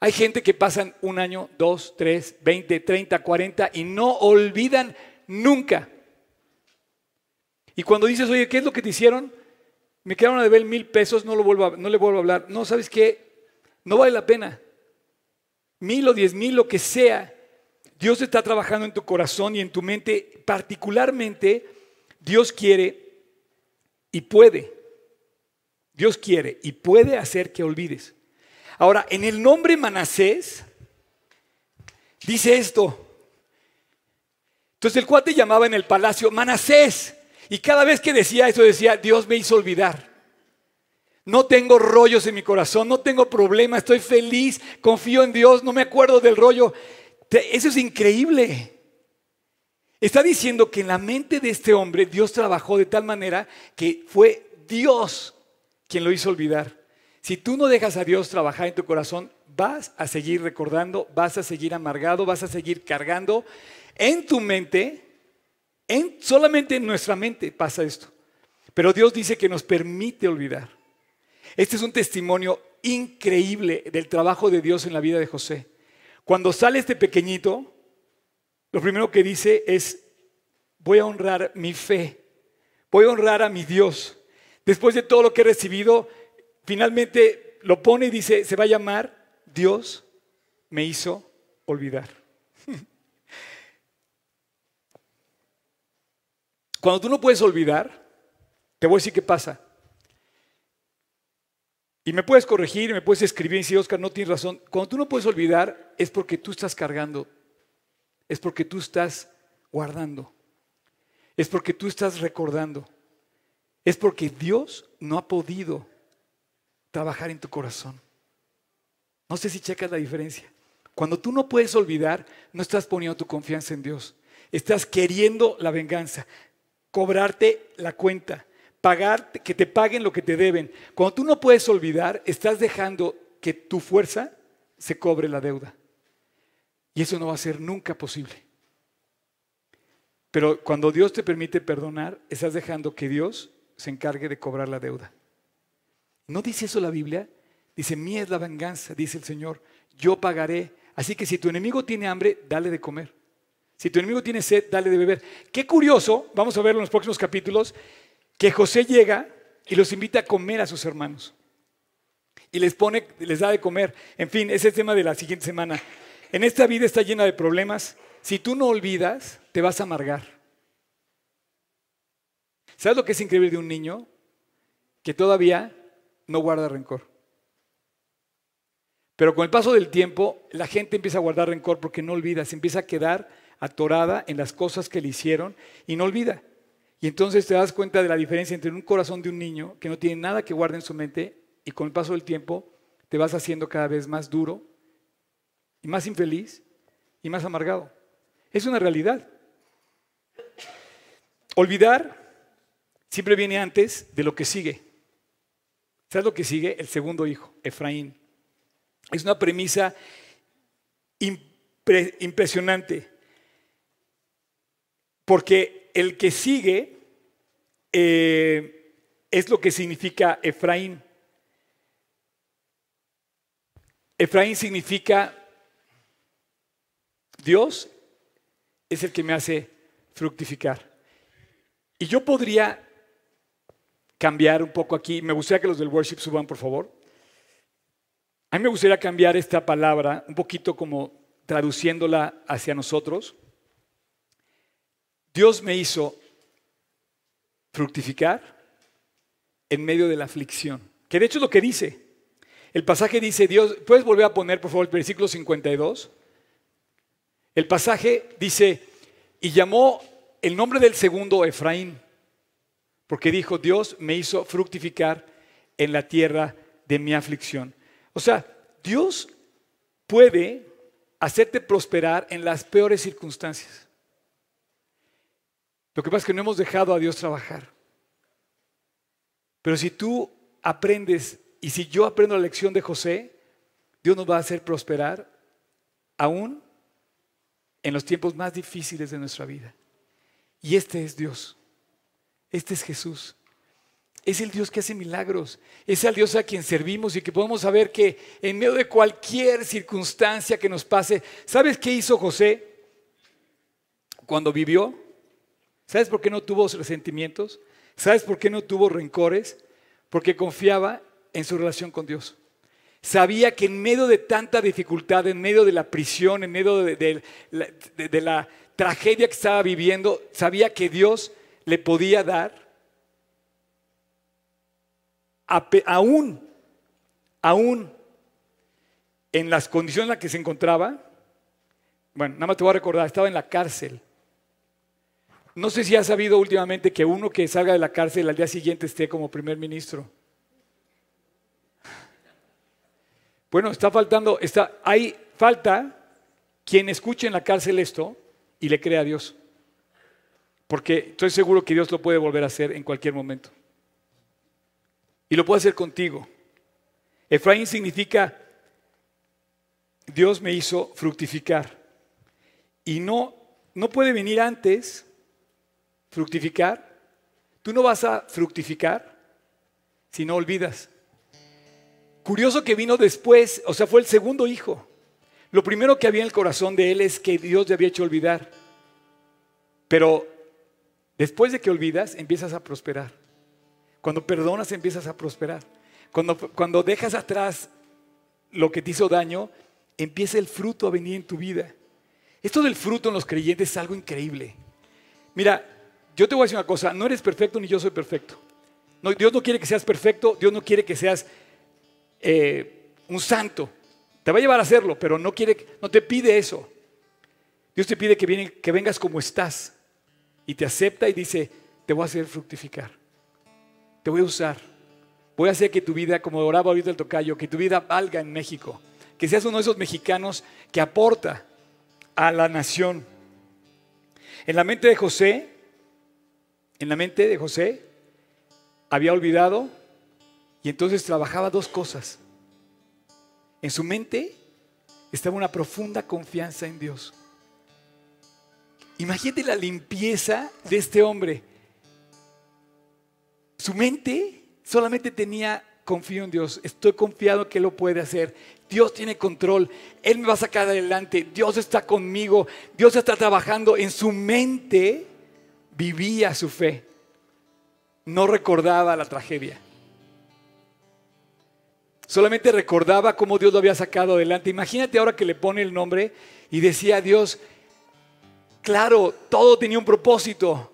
Hay gente que pasan un año, dos, tres, veinte, treinta, cuarenta y no olvidan nunca. Y cuando dices, oye, ¿qué es lo que te hicieron? Me quedaron a deber mil pesos, no, lo vuelvo no le vuelvo a hablar. No, ¿sabes qué? No vale la pena. Mil o diez mil, lo que sea. Dios está trabajando en tu corazón y en tu mente. Particularmente, Dios quiere y puede. Dios quiere y puede hacer que olvides. Ahora, en el nombre Manasés, dice esto. Entonces el cuate llamaba en el palacio Manasés. Y cada vez que decía eso, decía, Dios me hizo olvidar. No tengo rollos en mi corazón, no tengo problema, estoy feliz, confío en Dios, no me acuerdo del rollo. Eso es increíble. Está diciendo que en la mente de este hombre Dios trabajó de tal manera que fue Dios quien lo hizo olvidar. Si tú no dejas a Dios trabajar en tu corazón, vas a seguir recordando, vas a seguir amargado, vas a seguir cargando en tu mente, en, solamente en nuestra mente pasa esto. Pero Dios dice que nos permite olvidar. Este es un testimonio increíble del trabajo de Dios en la vida de José. Cuando sale este pequeñito, lo primero que dice es, voy a honrar mi fe, voy a honrar a mi Dios. Después de todo lo que he recibido, finalmente lo pone y dice, se va a llamar Dios me hizo olvidar. Cuando tú no puedes olvidar, te voy a decir qué pasa. Y me puedes corregir, me puedes escribir y decir, Oscar, no tienes razón. Cuando tú no puedes olvidar es porque tú estás cargando, es porque tú estás guardando, es porque tú estás recordando, es porque Dios no ha podido trabajar en tu corazón. No sé si checas la diferencia. Cuando tú no puedes olvidar, no estás poniendo tu confianza en Dios. Estás queriendo la venganza, cobrarte la cuenta, pagar, que te paguen lo que te deben. Cuando tú no puedes olvidar, estás dejando que tu fuerza se cobre la deuda. Y eso no va a ser nunca posible. Pero cuando Dios te permite perdonar, estás dejando que Dios se encargue de cobrar la deuda. ¿No dice eso la Biblia? Dice, mía es la venganza, dice el Señor, yo pagaré. Así que si tu enemigo tiene hambre, dale de comer. Si tu enemigo tiene sed, dale de beber. Qué curioso, vamos a verlo en los próximos capítulos, que José llega y los invita a comer a sus hermanos. Y les pone, les da de comer. En fin, ese es el tema de la siguiente semana. En esta vida está llena de problemas. Si tú no olvidas, te vas a amargar. ¿Sabes lo que es increíble de un niño? Que todavía no guarda rencor. Pero con el paso del tiempo, la gente empieza a guardar rencor porque no olvida, se empieza a quedar atorada en las cosas que le hicieron y no olvida. Y entonces te das cuenta de la diferencia entre un corazón de un niño que no tiene nada que guardar en su mente y con el paso del tiempo te vas haciendo cada vez más duro y más infeliz y más amargado. Es una realidad. Olvidar siempre viene antes de lo que sigue. ¿Sabes lo que sigue? El segundo hijo, Efraín. Es una premisa impresionante, porque el que sigue eh, es lo que significa Efraín. Efraín significa Dios es el que me hace fructificar. Y yo podría cambiar un poco aquí. Me gustaría que los del worship suban, por favor. A mí me gustaría cambiar esta palabra un poquito como traduciéndola hacia nosotros. Dios me hizo fructificar en medio de la aflicción, que de hecho es lo que dice. El pasaje dice, Dios, ¿puedes volver a poner, por favor, el versículo 52? El pasaje dice, y llamó el nombre del segundo Efraín, porque dijo, Dios me hizo fructificar en la tierra de mi aflicción. O sea, Dios puede hacerte prosperar en las peores circunstancias. Lo que pasa es que no hemos dejado a Dios trabajar. Pero si tú aprendes y si yo aprendo la lección de José, Dios nos va a hacer prosperar aún en los tiempos más difíciles de nuestra vida. Y este es Dios. Este es Jesús. es el Dios que hace milagros, es el Dios a quien servimos y que podemos saber que en medio de cualquier circunstancia que nos pase, ¿sabes qué hizo José cuando vivió? ¿Sabes por qué no tuvo resentimientos? ¿Sabes por qué no tuvo rencores? Porque confiaba en su relación con Dios. Sabía que en medio de tanta dificultad, en medio de la prisión, en medio de, la tragedia que estaba viviendo, sabía que Dios le podía dar aún, aún en las condiciones en las que se encontraba, bueno, nada más te voy a recordar, estaba en la cárcel. No sé si has sabido últimamente que uno que salga de la cárcel al día siguiente esté como primer ministro. Bueno, está faltando, está, hay falta quien escuche en la cárcel esto y le crea a Dios. Porque estoy seguro que Dios lo puede volver a hacer en cualquier momento. Y lo puede hacer contigo. Efraín significa Dios me hizo fructificar. Y no, no puede venir antes fructificar. Tú no vas a fructificar si no olvidas. Curioso que vino después, o sea, fue el segundo hijo. Lo primero que había en el corazón de él es que Dios le había hecho olvidar. Pero después de que olvidas, empiezas a prosperar. Cuando perdonas empiezas a prosperar. Cuando, cuando dejas atrás lo que te hizo daño, empieza el fruto a venir en tu vida. Esto del fruto en los creyentes es algo increíble. Mira, yo te voy a decir una cosa, no eres perfecto ni yo soy perfecto. Dios no quiere que seas perfecto, Dios no quiere que seas eh, un santo. Te va a llevar a hacerlo, pero no, quiere, no te pide eso. Dios te pide que, vengas como estás y te acepta y dice, te voy a hacer fructificar te voy a usar. Voy a hacer que tu vida, como oraba ahorita el tocayo, que tu vida valga en México. Que seas uno de esos mexicanos que aporta a la nación. En la mente de José, en la mente de José, había olvidado y entonces trabajaba dos cosas. En su mente estaba una profunda confianza en Dios. Imagínate la limpieza de este hombre su mente solamente tenía confío en Dios, estoy confiado que Él lo puede hacer. Dios tiene control, Él me va a sacar adelante, Dios está conmigo, Dios está trabajando. En su mente vivía su fe, no recordaba la tragedia. Solamente recordaba cómo Dios lo había sacado adelante. Imagínate ahora que le pone el nombre y decía Dios, claro, todo tenía un propósito.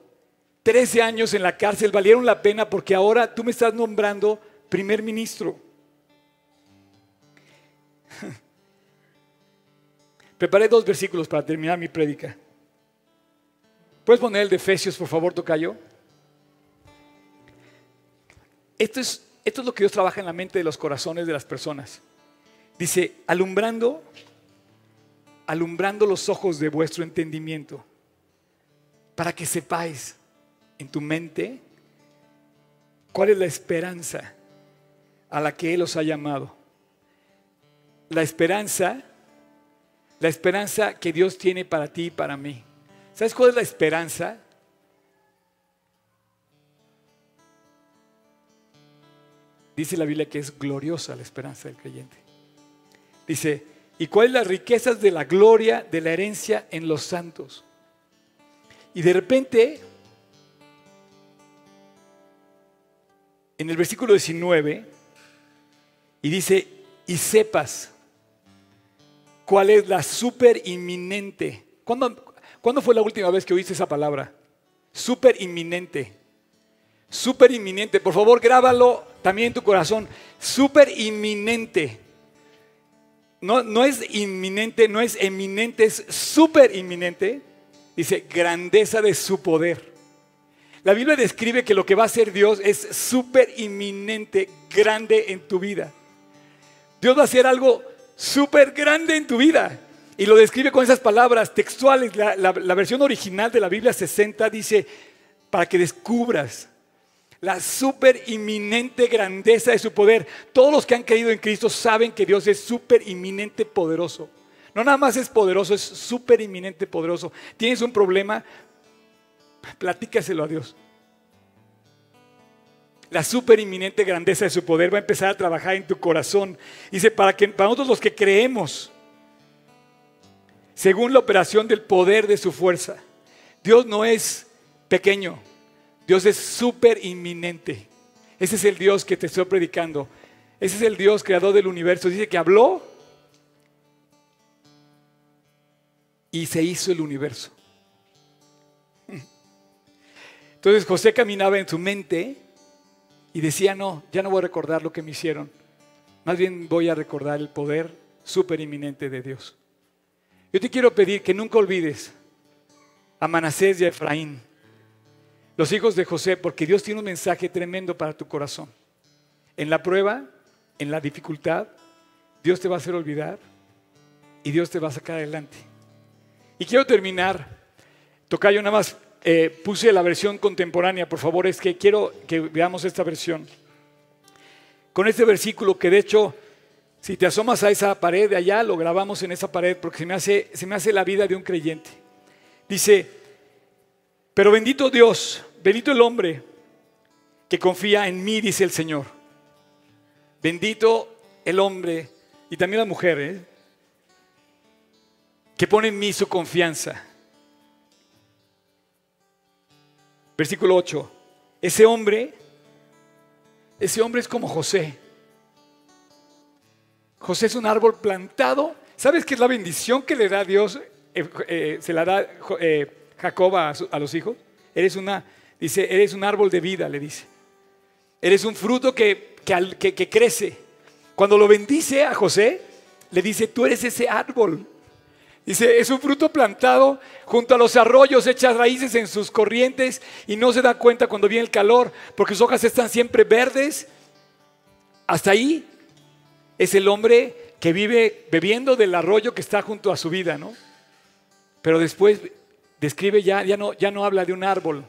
13 años en la cárcel valieron la pena porque ahora tú me estás nombrando primer ministro. Preparé dos versículos para terminar mi prédica. ¿Puedes poner el de Efesios, por favor, Tocayo? Esto es, esto es lo que Dios trabaja en la mente de los corazones de las personas. Dice, alumbrando, alumbrando los ojos de vuestro entendimiento, para que sepáis en tu mente cuál es la esperanza a la que Él os ha llamado. La esperanza, la esperanza que Dios tiene para ti y para mí. ¿Sabes cuál es la esperanza? Dice la Biblia que es gloriosa la esperanza del creyente. Dice, ¿y cuáles las riquezas de la gloria de la herencia en los santos? Y de repente en el versículo 19 y dice, y sepas cuál es la super inminente. ¿Cuándo, fue la última vez que oíste esa palabra? Super inminente. Super inminente. Por favor, grábalo también en tu corazón. Super inminente. No, no es inminente, no es eminente, es super inminente. Dice, grandeza de su poder. La Biblia describe que lo que va a hacer Dios es súper inminente, grande en tu vida. Dios va a hacer algo súper grande en tu vida. Y lo describe con esas palabras textuales. La, versión original de la Biblia 60 dice, para que descubras la súper inminente grandeza de su poder. Todos los que han creído en Cristo saben que Dios es súper inminente poderoso. No nada más es poderoso, es súper inminente poderoso. Tienes un problema, platícaselo a Dios. la super inminente grandeza de su poder va a empezar a trabajar en tu corazón. Dice, para, que, para nosotros los que creemos, según la operación del poder de su fuerza. Dios no es pequeño, Dios es súper inminente. Ese es el Dios que te estoy predicando. Ese es el Dios creador del universo. Dice que habló y se hizo el universo. Entonces José caminaba en su mente y decía, no, ya no voy a recordar lo que me hicieron. Más bien voy a recordar el poder súper inminente de Dios. Yo te quiero pedir que nunca olvides a Manasés y a Efraín, los hijos de José, porque Dios tiene un mensaje tremendo para tu corazón. En la prueba, en la dificultad, Dios te va a hacer olvidar y Dios te va a sacar adelante. Y quiero terminar, Tocayo, nada más eh, puse la versión contemporánea, por favor, es que quiero que veamos esta versión. Con este versículo que de hecho si te asomas a esa pared de allá, lo grabamos en esa pared porque se me hace, se me hace la vida de un creyente. Dice, pero bendito Dios, bendito el hombre que confía en mí, dice el Señor. Bendito el hombre y también la mujer, ¿eh? que pone en mí su confianza. Versículo 8. Ese hombre, ese hombre es como José José es un árbol plantado. ¿Sabes qué es la bendición que le da Dios? Eh, eh, se la da eh, Jacob a, los hijos. Eres una, dice, eres un árbol de vida, le dice. Eres un fruto que, que, que crece. Cuando lo bendice a José, le dice, tú eres ese árbol. Dice, es un fruto plantado junto a los arroyos, echas raíces en sus corrientes y no se da cuenta cuando viene el calor, porque sus hojas están siempre verdes. Hasta ahí es el hombre que vive bebiendo del arroyo que está junto a su vida, ¿no? Pero después describe ya, ya no, ya no habla de un árbol.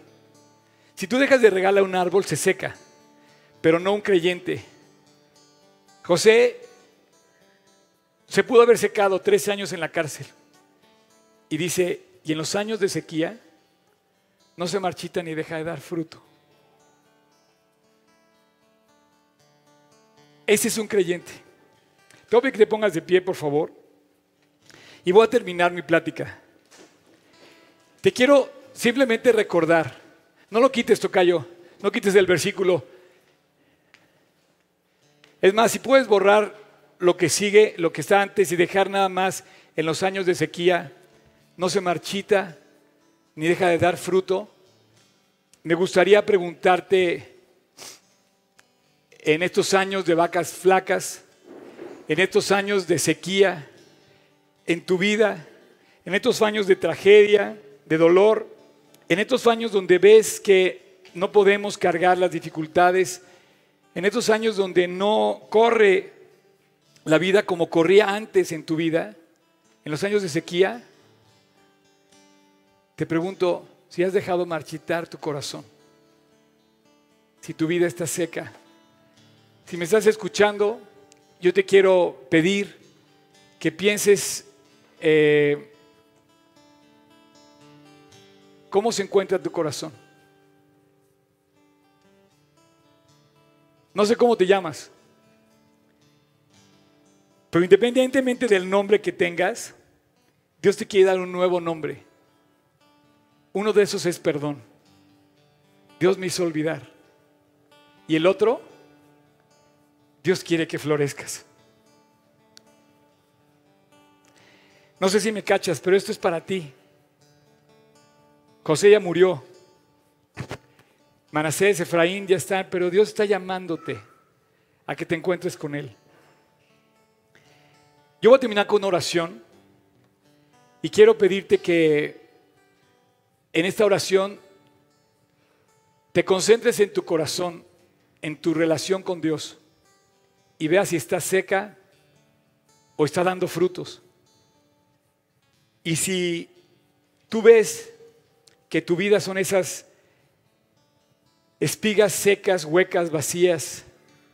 Si tú dejas de regalar un árbol, se seca, pero no un creyente. José se pudo haber secado 13 años en la cárcel. Y dice, y en los años de sequía no se marchita ni deja de dar fruto. Ese es un creyente. Te que te pongas de pie, por favor. Y voy a terminar mi plática. Te quiero simplemente recordar, no lo quites, Tocayo, no quites el versículo. Es más, si puedes borrar lo que sigue, lo que está antes y dejar nada más en los años de sequía, no se marchita ni deja de dar fruto. Me gustaría preguntarte en estos años de vacas flacas, en estos años de sequía en tu vida, en estos años de tragedia, de dolor, en estos años donde ves que no podemos cargar las dificultades, en estos años donde no corre la vida como corría antes en tu vida, en los años de sequía, te pregunto si has dejado marchitar tu corazón, si tu vida está seca, si me estás escuchando, yo te quiero pedir que pienses eh, cómo se encuentra tu corazón. No sé cómo te llamas, pero independientemente del nombre que tengas, Dios te quiere dar un nuevo nombre. Uno de esos es perdón. Dios me hizo olvidar. Y el otro Dios quiere que florezcas. No sé si me cachas, pero esto es para ti. José ya murió. Manasés, Efraín ya están, pero Dios está llamándote a que te encuentres con Él. Yo voy a terminar con una oración y quiero pedirte que en esta oración te concentres en tu corazón, en tu relación con Dios y vea si está seca o está dando frutos. Y si tú ves que tu vida son esas espigas secas, huecas, vacías,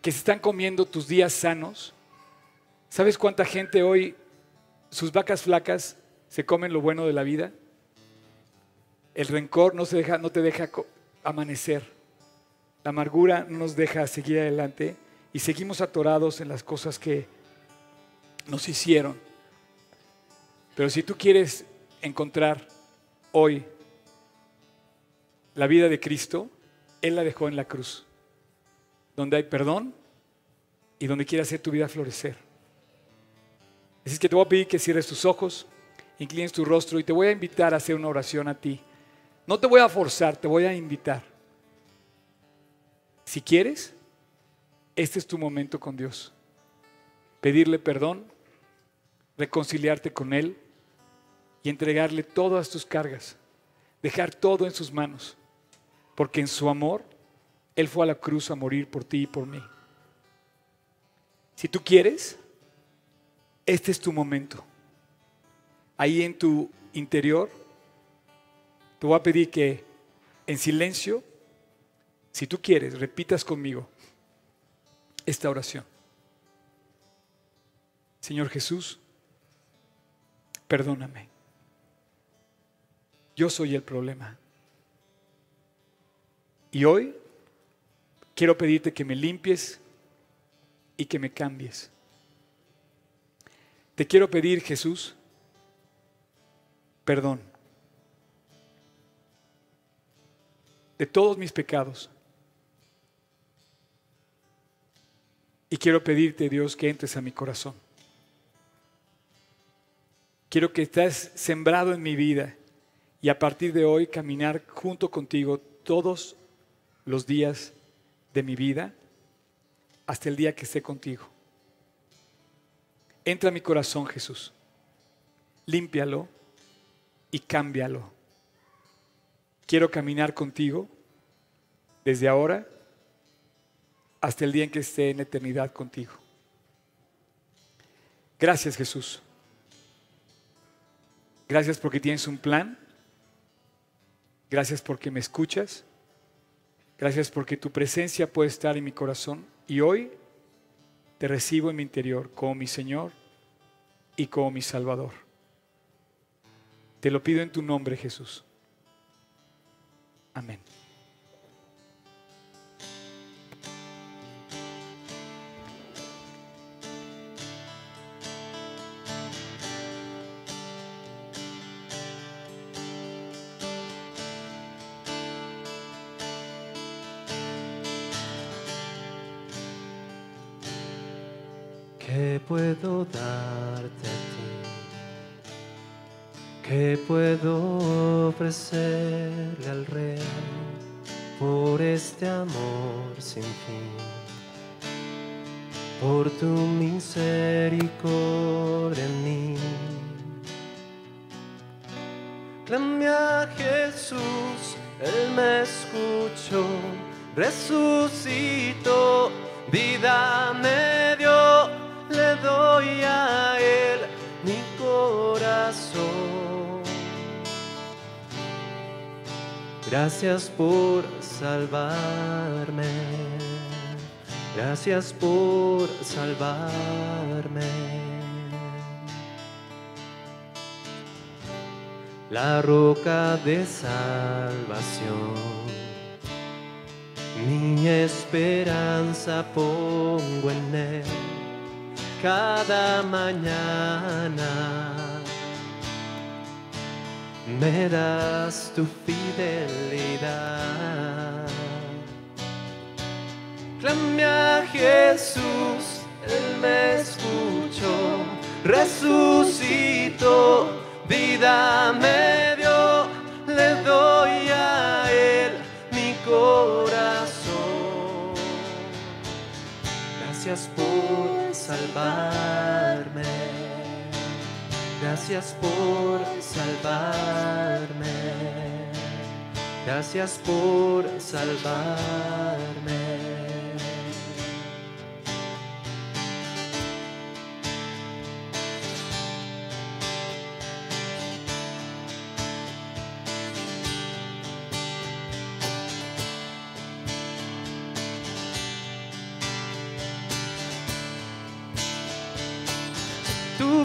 que se están comiendo tus días sanos, ¿sabes cuánta gente hoy, sus vacas flacas, se comen lo bueno de la vida? El rencor no, se deja, no te deja amanecer. La amargura no nos deja seguir adelante y seguimos atorados en las cosas que nos hicieron. Pero si tú quieres encontrar hoy la vida de Cristo, Él la dejó en la cruz, donde hay perdón y donde quiere hacer tu vida florecer. Así es que te voy a pedir que cierres tus ojos, inclines tu rostro y te voy a invitar a hacer una oración a ti. No te voy a forzar, te voy a invitar. Si quieres, este es tu momento con Dios. Pedirle perdón, reconciliarte con Él y entregarle todas tus cargas, dejar todo en sus manos, porque en su amor Él fue a la cruz a morir por ti y por mí. Si tú quieres, este es tu momento. Ahí en tu interior, te voy a pedir que en silencio, si tú quieres, repitas conmigo esta oración. Señor Jesús, perdóname. Yo soy el problema. Y hoy quiero pedirte que me limpies y que me cambies. Te quiero pedir, Jesús, perdón de todos mis pecados. Y quiero pedirte, Dios, que entres a mi corazón. Quiero que estés sembrado en mi vida y a partir de hoy caminar junto contigo todos los días de mi vida hasta el día que esté contigo. Entra a mi corazón, Jesús. Límpialo y cámbialo. Quiero caminar contigo desde ahora hasta el día en que esté en eternidad contigo. Gracias, Jesús. Gracias porque tienes un plan. Gracias porque me escuchas. Gracias porque tu presencia puede estar en mi corazón. Y hoy te recibo en mi interior como mi Señor y como mi Salvador. Te lo pido en tu nombre, Jesús. Amén. Puedo darte a ti? ¿Qué puedo ofrecerle al Rey por este amor sin fin? Por tu misericordia en mí. A Jesús, Él me escuchó, resucitó, vida me Gracias por salvarme, gracias por salvarme. la roca de salvación. Mi esperanza pongo en él cada mañana. Me das tu fidelidad. Clame a Jesús, Él me escuchó, resucitó vida me dio, le doy a Él mi corazón. Gracias por salvarme, gracias por salvarme, gracias por salvarme.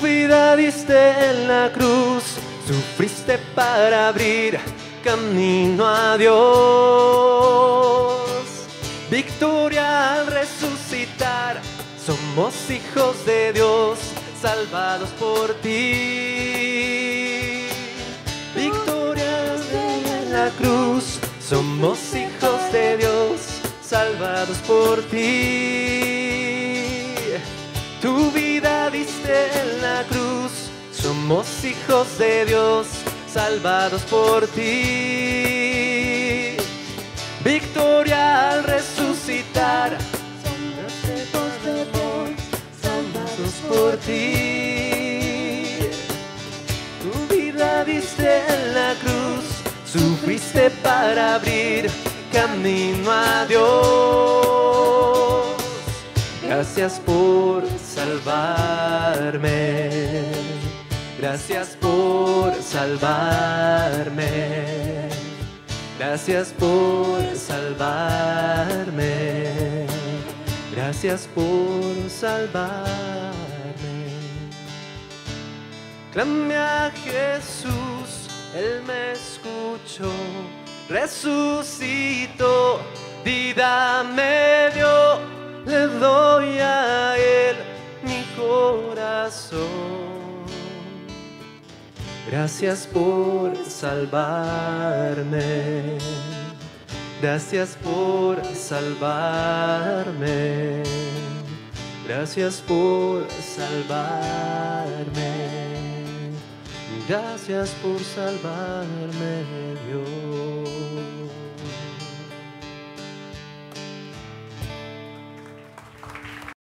Vida en la cruz, sufriste para abrir camino a Dios. Victoria al resucitar. Somos hijos de Dios, salvados por ti. Victoria de la cruz. Somos hijos de Dios, salvados por ti. En la cruz. Somos hijos de Dios, salvados por ti. Victoria al resucitar. Somos hijos de Dios, salvados por ti. Tu vida diste en la cruz, sufriste para abrir camino a Dios. Gracias por salvarme. Gracias por salvarme. Gracias por salvarme. Gracias por salvarme. Clame a Jesús, Él me escuchó, resucitó, vida me dio, le doy a Él mi corazón. Gracias por salvarme. Gracias por salvarme. Gracias por salvarme. Gracias por salvarme, Dios.